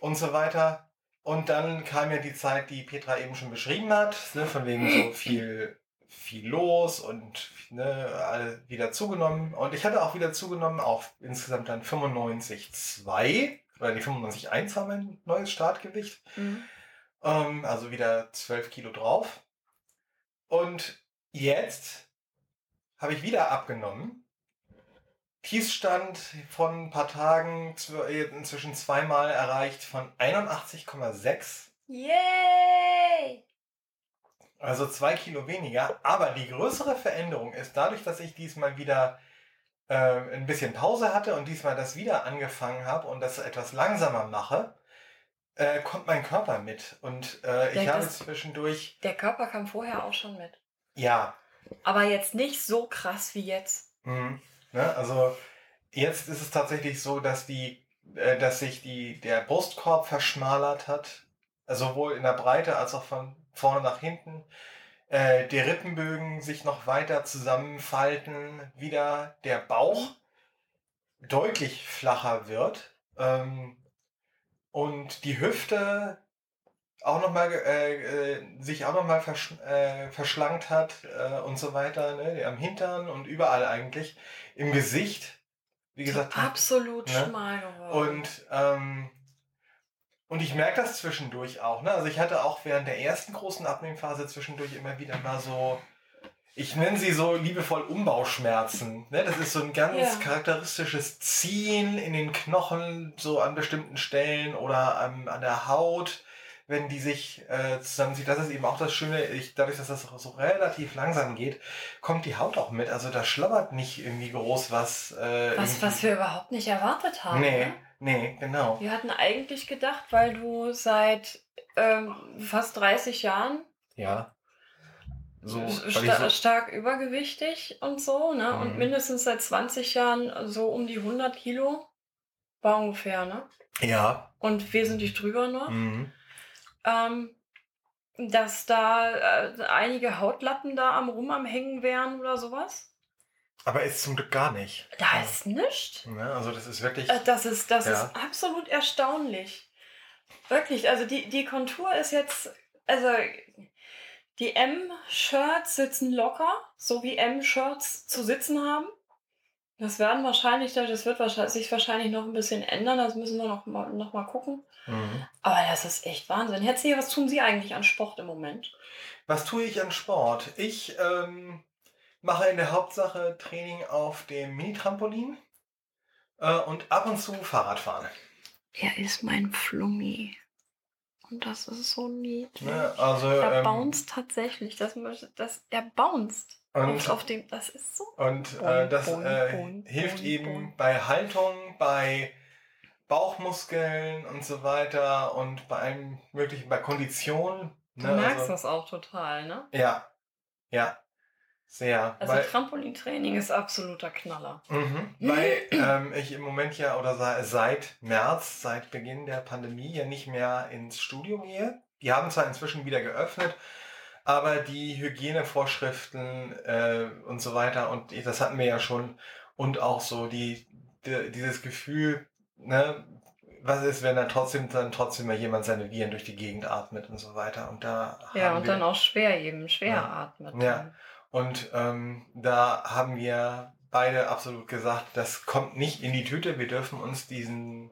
und so weiter. Und dann kam ja die Zeit, die Petra eben schon beschrieben hat, ne, von wegen so viel, viel los und ne, wieder zugenommen. Und ich hatte auch wieder zugenommen, auf insgesamt dann 95,2 oder die 95,1 war mein neues Startgewicht. Mhm. Ähm, also wieder 12 Kilo drauf. Und jetzt habe ich wieder abgenommen. Tiefstand von ein paar Tagen zu- inzwischen zweimal erreicht von 81,6. Yay! Also zwei Kilo weniger. Aber die größere Veränderung ist dadurch, dass ich diesmal wieder äh, ein bisschen Pause hatte und diesmal das wieder angefangen habe und das etwas langsamer mache, äh, kommt mein Körper mit. Und äh, ich habe das- zwischendurch, Der Körper kam vorher auch schon mit. ja, Aber jetzt nicht so krass wie jetzt. Mhm. Ne? Also jetzt ist es tatsächlich so, dass die, äh, dass sich die, der Brustkorb verschmalert hat, also sowohl in der Breite als auch von vorne nach hinten. Äh, die Rippenbögen sich noch weiter zusammenfalten, wieder der Bauch deutlich flacher wird ähm, und die Hüfte auch noch mal äh, äh, sich auch noch mal versch äh, verschlankt hat äh, und so weiter, ne? am Hintern und überall eigentlich im Gesicht, wie gesagt. Absolut Ne? schmal geworden. Und ähm, und ich merke das zwischendurch auch. Ne? Also ich hatte auch während der ersten großen Abnehmphase zwischendurch immer wieder mal so, ich nenne sie so liebevoll Umbauschmerzen. Ne? Das ist so ein ganz Ja. charakteristisches Ziehen in den Knochen, so an bestimmten Stellen oder an, an der Haut, wenn die sich äh, zusammenzieht. Das ist eben auch das Schöne, ich, dadurch, dass das so relativ langsam geht, kommt die Haut auch mit. Also da schlabbert nicht irgendwie groß was. Äh, was, was wir überhaupt nicht erwartet haben. Nee, Ne? nee, genau. Wir hatten eigentlich gedacht, weil du seit ähm, fast 30 Jahren Ja. So, sta so, stark übergewichtig und so, ne? Und Mhm. mindestens seit 20 Jahren so um die 100 Kilo war ungefähr, ne? ja. Und wesentlich drüber noch. Mhm. Ähm, dass da äh, einige Hautlappen da am Rum am Hängen wären oder sowas. Aber ist zum Glück gar nicht. Da ist nichts. Ne? Also das ist wirklich. Äh, Das ist, das Ja. ist absolut erstaunlich. Wirklich, also die, die Kontur ist jetzt, also die M-Shirts sitzen locker, so wie M-Shirts zu sitzen haben. Das werden wahrscheinlich, das wird wahrscheinlich, sich wahrscheinlich noch ein bisschen ändern, das müssen wir noch mal, noch mal gucken. Mhm. Aber das ist echt Wahnsinn. Herr Zehe, was tun Sie eigentlich an Sport im Moment? Was tue ich an Sport? Ich ähm, mache in der Hauptsache Training auf dem Mini-Trampolin äh, und ab und zu Fahrradfahren. Er ist mein Flummi. Und das ist so niedlich. Ne? Also, Er ähm, bounced tatsächlich. Das, das, er bounced. Und- auf, dem, das ist so. Und äh, Boing, das boing, äh, boing, hilft eben bei Haltung, bei Bauchmuskeln und so weiter und bei allem möglichen, bei Kondition. Du ne? merkst also, das auch total, ne? Ja, ja, sehr. Also weil, Trampolintraining ist absoluter Knaller. mhm, weil ähm, ich im Moment ja oder se- seit März, seit Beginn der Pandemie ja nicht mehr ins Studio gehe. Die haben zwar inzwischen wieder geöffnet, aber die Hygienevorschriften äh, und so weiter und das hatten wir ja schon und auch so die, die dieses Gefühl, ne, was ist, wenn dann trotzdem dann trotzdem mal jemand seine Viren durch die Gegend atmet und so weiter und da Ja, haben und wir, dann auch schwer eben, schwer Ja. atmet. Ja. Und ähm, da haben wir beide absolut gesagt, das kommt nicht in die Tüte. Wir dürfen uns diesen,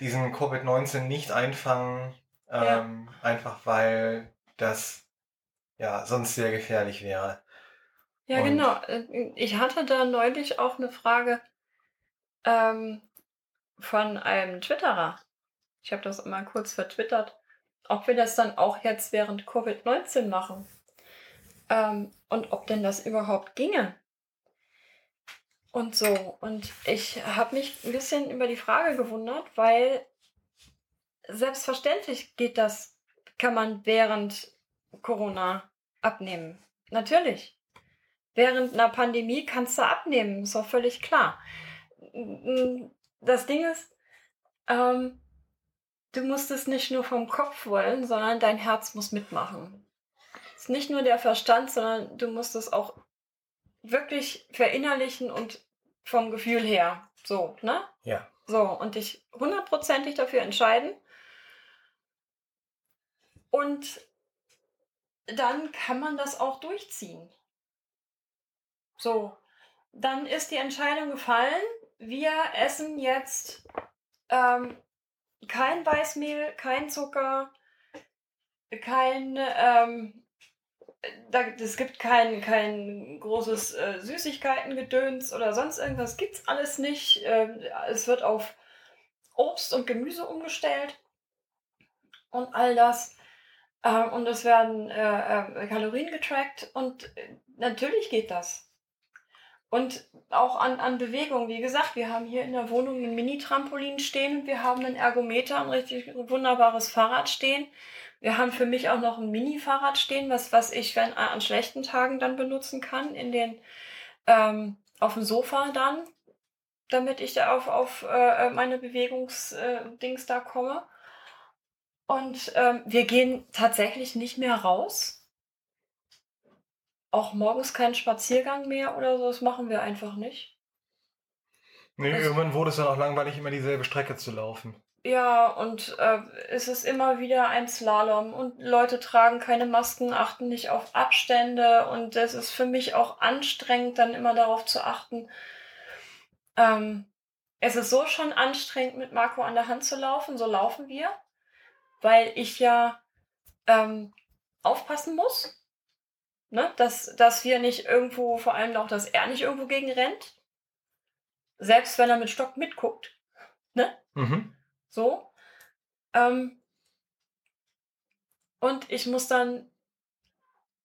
diesen Covid-19 nicht einfangen, ähm, einfach weil das ja sonst sehr gefährlich wäre. Ja, Und- genau. Ich hatte da neulich auch eine Frage ähm, von einem Twitterer. Ich habe das immer kurz vertwittert, ob wir das dann auch jetzt während Covid-19 machen. Ähm, und ob denn das überhaupt ginge. Und so. Und ich habe mich ein bisschen über die Frage gewundert, weil selbstverständlich geht das, kann man während Corona abnehmen. Natürlich. Während einer Pandemie kannst du abnehmen, ist doch völlig klar. Das Ding ist, ähm, du musst es nicht nur vom Kopf wollen, sondern dein Herz muss mitmachen. Es ist nicht nur der Verstand, sondern du musst es auch wirklich verinnerlichen und vom Gefühl her. So, ne? Ja. So, und dich hundertprozentig dafür entscheiden. Und dann kann man das auch durchziehen. So, dann ist die Entscheidung gefallen. Wir essen jetzt ähm, kein Weißmehl, kein Zucker, kein, ähm, da, es gibt kein, kein großes äh, Süßigkeitengedöns oder sonst irgendwas, gibt's alles nicht. Ähm, es wird auf Obst und Gemüse umgestellt und all das. Ähm, und es werden äh, äh, Kalorien getrackt und äh, natürlich geht das. Und auch an, an Bewegung, wie gesagt, wir haben hier in der Wohnung ein Mini-Trampolin stehen wir haben einen Ergometer, ein richtig wunderbares Fahrrad stehen. Wir haben für mich auch noch ein Mini-Fahrrad stehen, was, was ich wenn, an schlechten Tagen dann benutzen kann, in den, ähm, auf dem Sofa dann, damit ich da auf, auf äh, meine Bewegungsdings da komme. Und ähm, wir gehen tatsächlich nicht mehr raus. Auch morgens keinen Spaziergang mehr oder so, das machen wir einfach nicht. Nee, Also- irgendwann wurde es dann auch langweilig, immer dieselbe Strecke zu laufen. Ja, und äh, es ist immer wieder ein Slalom und Leute tragen keine Masken, achten nicht auf Abstände und es ist für mich auch anstrengend, dann immer darauf zu achten. Ähm, es ist so schon anstrengend, mit Marco an der Hand zu laufen, so laufen wir, weil ich ja ähm, aufpassen muss, ne? dass, dass wir nicht irgendwo, vor allem auch, dass er nicht irgendwo gegen rennt, selbst wenn er mit Stock mitguckt. Ne? Mhm. So. Ähm, und ich muss dann,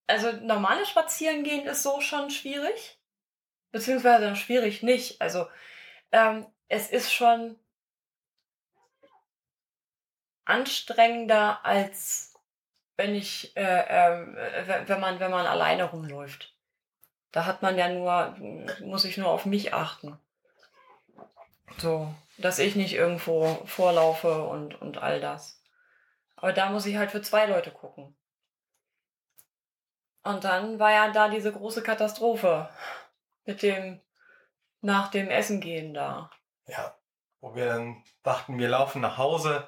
also normales Spazierengehen ist so schon schwierig. Beziehungsweise schwierig nicht. Also ähm, es ist schon anstrengender als wenn ich, äh, äh, wenn man, wenn man alleine rumläuft. Da hat man ja nur, muss ich nur auf mich achten. So, dass ich nicht irgendwo vorlaufe und, und all das. Aber da muss ich halt für zwei Leute gucken. Und dann war ja da diese große Katastrophe mit dem nach dem Essen gehen da. Ja. Wo wir dann dachten, wir laufen nach Hause.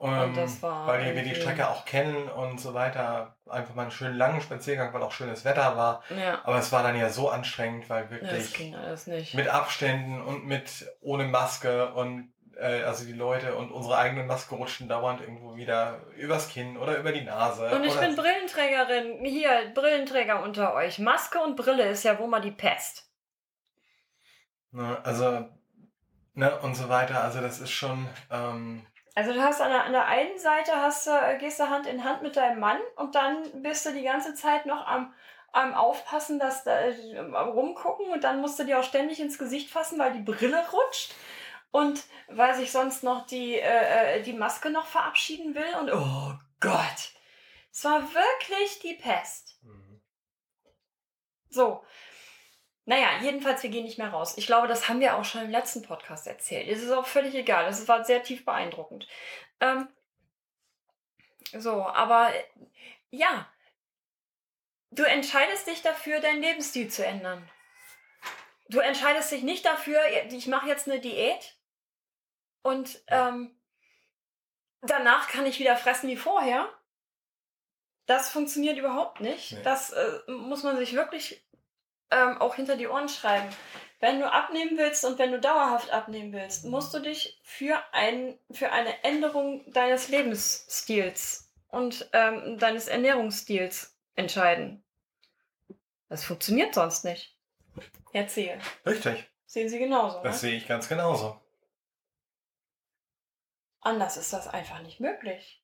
Ähm, Und das war weil wir die Strecke auch kennen und so weiter. Einfach mal einen schönen langen Spaziergang, weil auch schönes Wetter war. Ja, Aber es war dann ja so anstrengend, weil das wirklich ging alles nicht. mit Abständen und mit ohne Maske und äh, also die Leute und unsere eigenen Maske rutschen dauernd irgendwo wieder übers Kinn oder über die Nase. Und ich bin Brillenträgerin. Hier, Brillenträger unter euch. Maske und Brille ist ja wohl mal die Pest. ne, also ne und so weiter. Also das ist schon ähm, Also du hast an der, an der einen Seite hast du, äh, gehst du Hand in Hand mit deinem Mann und dann bist du die ganze Zeit noch am, am Aufpassen, dass da äh, rumgucken und dann musst du dir auch ständig ins Gesicht fassen, weil die Brille rutscht und weil sich sonst noch die, äh, äh, die Maske noch verabschieden will und oh Gott. Es war wirklich die Pest. mhm. So. Naja, jedenfalls, wir gehen nicht mehr raus. Ich glaube, das haben wir auch schon im letzten Podcast erzählt. Es ist auch völlig egal. Es war sehr tief beeindruckend. Ähm, so, aber äh, ja, du entscheidest dich dafür, deinen Lebensstil zu ändern. Du entscheidest dich nicht dafür, ich mache jetzt eine Diät und ähm, danach kann ich wieder fressen wie vorher. Das funktioniert überhaupt nicht. Nee. Das äh, muss man sich wirklich ähm, auch hinter die Ohren schreiben. Wenn du abnehmen willst und wenn du dauerhaft abnehmen willst, musst du dich für, ein, für eine Änderung deines Lebensstils und ähm, deines Ernährungsstils entscheiden. Das funktioniert sonst nicht. Erzähl. Richtig. Sehen Sie genauso. Das Ne? sehe ich ganz genauso. Anders ist das einfach nicht möglich.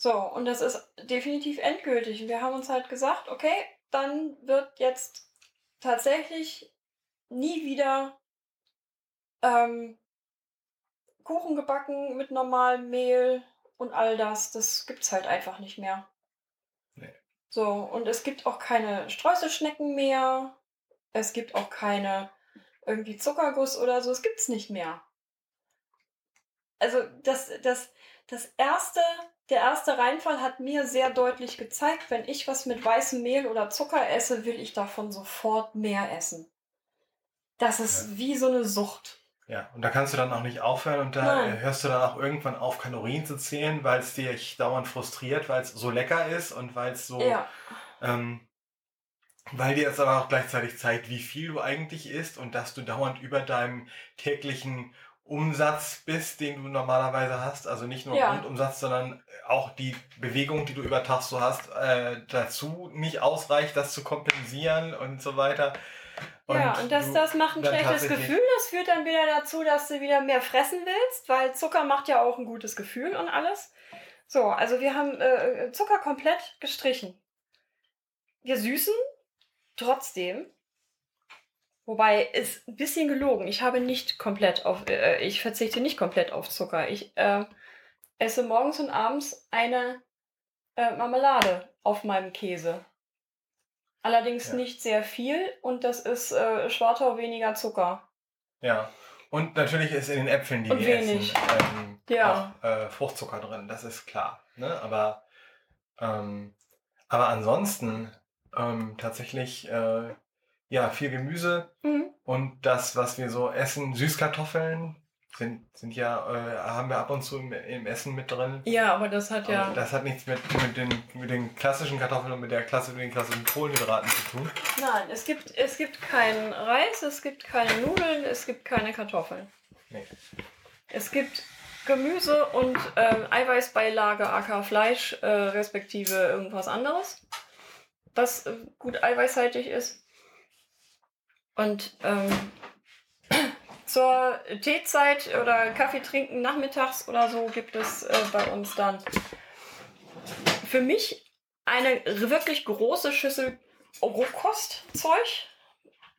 So, und das ist definitiv endgültig. Und wir haben uns halt gesagt, okay, dann wird jetzt tatsächlich nie wieder ähm, Kuchen gebacken mit normalem Mehl und all das. Das gibt's halt einfach nicht mehr. Nee. So, und es gibt auch keine Streuselschnecken mehr. Es gibt auch keine irgendwie Zuckerguss oder so. Es gibt's nicht mehr. Also das, das, das erste, der erste Reinfall hat mir sehr deutlich gezeigt, wenn ich was mit weißem Mehl oder Zucker esse, will ich davon sofort mehr essen. Das ist wie so eine Sucht. Ja, und da kannst du dann auch nicht aufhören und da Nein. hörst du dann auch irgendwann auf, Kalorien zu zählen, weil es dich dauernd frustriert, weil es so lecker ist und weil es so, Ja, ähm, weil dir es aber auch gleichzeitig zeigt, wie viel du eigentlich isst und dass du dauernd über deinem täglichen Umsatz bist, den du normalerweise hast. Also nicht nur Ja. Grundumsatz, sondern auch die Bewegung, die du über Tag so hast, äh, dazu nicht ausreicht, das zu kompensieren und so weiter. ja, und das, das macht ein schlechtes Gefühl. Das führt dann wieder dazu, dass du wieder mehr fressen willst, weil Zucker macht ja auch ein gutes Gefühl und alles. So, also wir haben äh, Zucker komplett gestrichen. Wir süßen trotzdem. Wobei ist ein bisschen gelogen. Ich habe nicht komplett auf, äh, ich verzichte nicht komplett auf Zucker. Ich äh, esse morgens und abends eine äh, Marmelade auf meinem Käse. Allerdings Ja. nicht sehr viel und das ist äh, Schwartau weniger Zucker. Ja. Und natürlich ist in den Äpfeln, die Und wir wenig. essen, ähm, Ja. auch äh, Fruchtzucker drin, das ist klar. Ne? Aber, ähm, aber ansonsten ähm, tatsächlich äh, ja viel Gemüse Mhm. und das, was wir so essen, Süßkartoffeln sind, sind ja, äh, haben wir ab und zu im, im Essen mit drin. Ja, aber das hat ja. Aber das hat nichts mit, mit, den, mit den klassischen Kartoffeln und mit, der Klasse, mit den klassischen Kohlenhydraten zu tun. Nein, es gibt, es gibt keinen Reis, es gibt keine Nudeln, es gibt keine Kartoffeln. Nee. Es gibt Gemüse und ähm, Eiweißbeilage, aka Fleisch, äh, respektive irgendwas anderes, was äh, gut eiweißhaltig ist. Und ähm, zur Teezeit oder Kaffee trinken nachmittags oder so gibt es äh, bei uns dann für mich eine wirklich große Schüssel Rohkostzeug.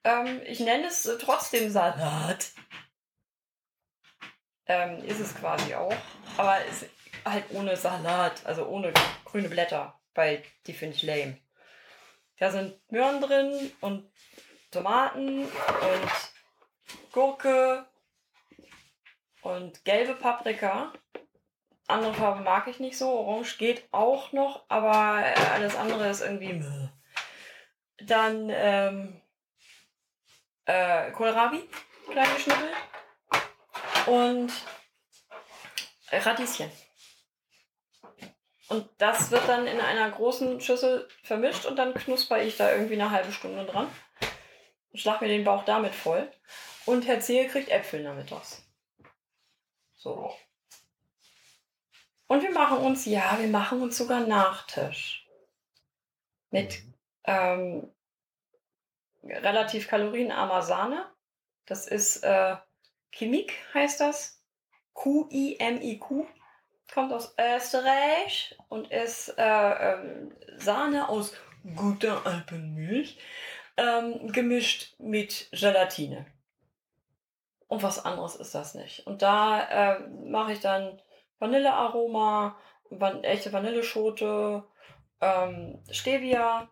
Ähm, ich nenne es äh, trotzdem Salat. Ähm, ist es quasi auch. Aber ist halt ohne Salat, also ohne grüne Blätter, weil die finde ich lame. Da sind Möhren drin und Tomaten und Gurke und gelbe Paprika. Andere Farbe mag ich nicht so. Orange geht auch noch, aber äh, alles andere ist irgendwie. Mäh. Dann ähm, äh, Kohlrabi, klein geschnippelt. Und Radieschen. Und das wird dann in einer großen Schüssel vermischt und dann knusper ich da irgendwie eine halbe Stunde dran. Schlag mir den Bauch damit voll. Und Herr Zehe kriegt Äpfel nachmittags. So. Und wir machen uns, ja, wir machen uns sogar Nachtisch. Mit ähm, relativ kalorienarmer Sahne. Das ist äh, Chemik, heißt das. Q-I-M-I-Q. Kommt aus Österreich und ist äh, ähm, Sahne aus guter Alpenmilch ähm, gemischt mit Gelatine. Und was anderes ist das nicht. Und da äh, mache ich dann Vanillearoma, van echte Vanilleschote, ähm, Stevia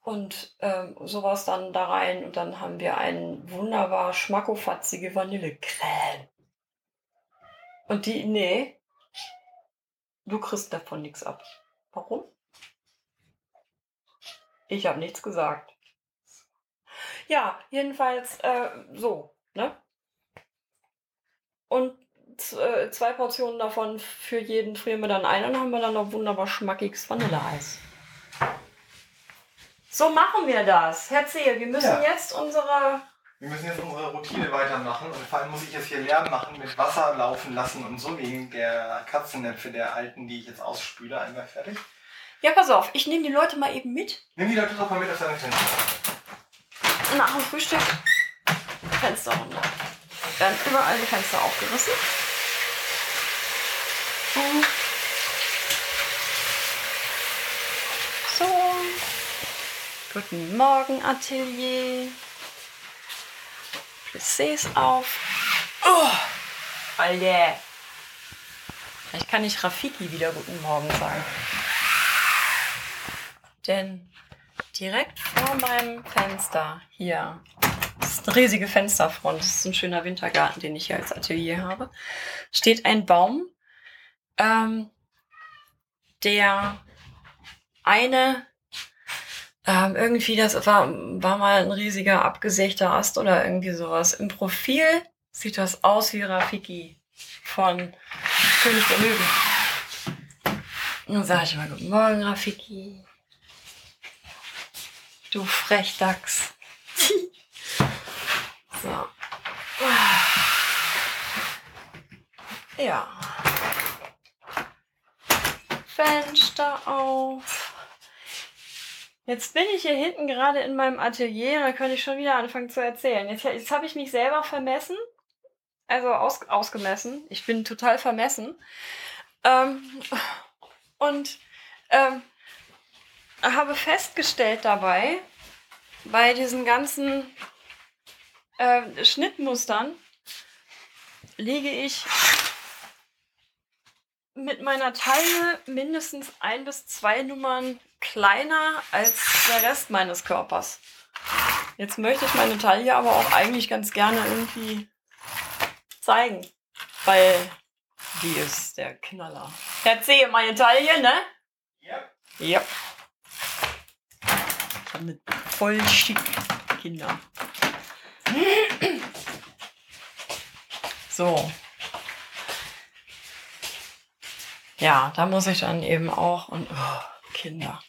und ähm, sowas dann da rein. Und dann haben wir einen wunderbar schmackofatzige Vanillecreme. Und die, nee, du kriegst davon nichts ab. Warum? Ich habe nichts gesagt. Ja, jedenfalls äh, so, ne? Und äh, zwei Portionen davon für jeden frieren wir dann ein und haben wir dann noch wunderbar schmackiges Vanilleeis. So machen wir das. Herr Zehe, wir müssen Ja. jetzt unsere. Wir müssen jetzt unsere Routine weitermachen und vor allem muss ich jetzt hier Lärm machen, mit Wasser laufen lassen und so wegen der Katzennäpfe der alten, die ich jetzt ausspüle, einmal fertig. Ja, pass auf, ich nehme die Leute mal eben mit. Nimm die Leute doch mal mit auf deine Fenster. Nach dem Frühstück. Fenster runter. Werden überall die Fenster aufgerissen. So. Guten Morgen, Atelier. Plissés auf. Oh, Alter. Vielleicht kann ich Rafiki wieder guten Morgen sagen. Denn direkt vor meinem Fenster hier, das ist eine riesige Fensterfront, das ist ein schöner Wintergarten, den ich hier als Atelier habe, steht ein Baum, ähm, der eine ähm, irgendwie, das war, war mal ein riesiger abgesägter Ast oder irgendwie sowas. Im Profil sieht das aus wie Rafiki von König der Löwen. Dann sage ich mal, guten Morgen, Rafiki. Du Frechdachs. so. Ja. Fenster auf. Jetzt bin ich hier hinten gerade in meinem Atelier, da könnte ich schon wieder anfangen zu erzählen. Jetzt, jetzt habe ich mich selber vermessen. Also aus, ausgemessen. Ich bin total vermessen. Ähm, und ähm, habe festgestellt dabei, bei diesen ganzen äh, Schnittmustern liege ich mit meiner Taille mindestens ein bis zwei Nummern kleiner als der Rest meines Körpers. Jetzt möchte ich meine Taille aber auch eigentlich ganz gerne irgendwie zeigen, weil die ist der Knaller. Erzähle meine Taille, ne? Ja. Ja. Damit voll schick, Kinder. So. Ja, da muss ich dann eben auch und oh, Kinder.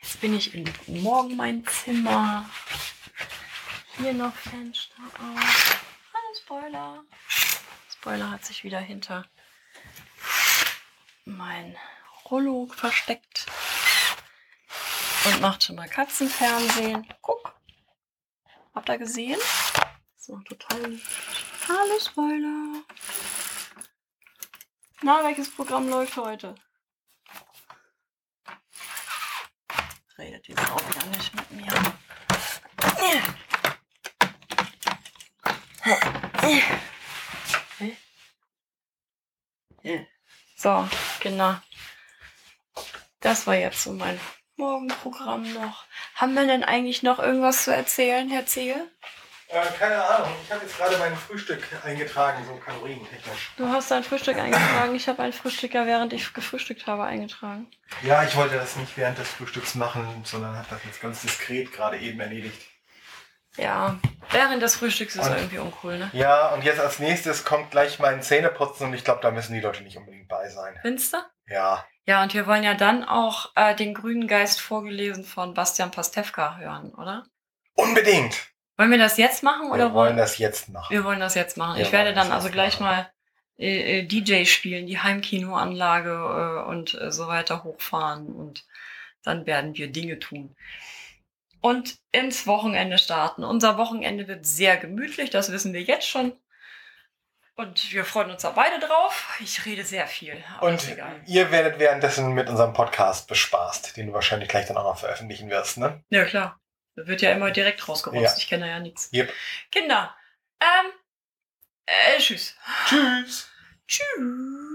Jetzt bin ich in Morgen mein Zimmer. Hier noch Fenster auf. Hallo Spoiler. Spoiler hat sich wieder hinter mein Rollo versteckt und macht schon mal Katzenfernsehen. Guck. Habt ihr gesehen? So, total lieb. Hallo Spoiler. Na, welches Programm läuft heute? Redet die Frau wieder nicht mit mir. So, genau. Das war jetzt so mein Morgenprogramm noch. Haben wir denn eigentlich noch irgendwas zu erzählen, Herr Zehe? Äh, keine Ahnung, ich habe jetzt gerade mein Frühstück eingetragen, so kalorientechnisch. Du hast dein Frühstück eingetragen. Ich habe ein Frühstück ja während ich gefrühstückt habe eingetragen. Ja, ich wollte das nicht während des Frühstücks machen, sondern habe das jetzt ganz diskret gerade eben erledigt. Ja, während des Frühstücks ist Und- irgendwie uncool, ne? Ja, und jetzt als nächstes kommt gleich mein Zähneputzen und ich glaube, da müssen die Leute nicht unbedingt bei sein. Findest du? Ja, Ja, und wir wollen ja dann auch äh, den grünen Geist vorgelesen von Bastian Pastewka hören, oder? unbedingt. Wollen wir das jetzt machen oder Wir wollen das jetzt machen. Wir wollen das jetzt machen. Wir ich werde dann also gleich machen. mal äh, äh, DJ spielen, die Heimkinoanlage äh, und äh, so weiter hochfahren und dann werden wir Dinge tun. Und ins Wochenende starten. Unser Wochenende wird sehr gemütlich, das wissen wir jetzt schon. Und wir freuen uns da beide drauf. Ich rede sehr viel. Und ihr werdet währenddessen mit unserem Podcast bespaßt, den du wahrscheinlich gleich dann auch noch veröffentlichen wirst, ne? Ja, klar. Da wird ja immer direkt rausgerotzt. Ja. Ich kenne ja nichts. Yep. Kinder, ähm, äh, tschüss. Tschüss. Tschüss.